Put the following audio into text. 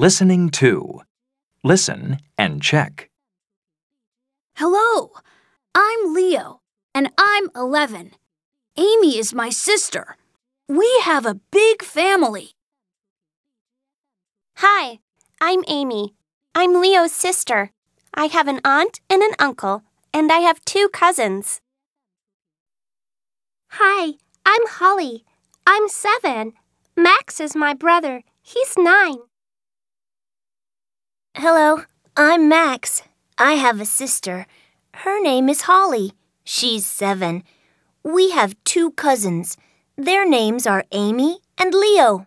Listening to. Listen and check. Hello, I'm Leo, and I'm 11. Amy is my sister. We have a big family. Hi, I'm Amy. I'm Leo's sister. I have an aunt and an uncle, and I have two cousins. Hi, I'm Holly. I'm seven. Max is my brother. He's nine. Hello, I'm Max. I have a sister. Her name is Holly. She's seven. We have two cousins. Their names are Amy and Leo.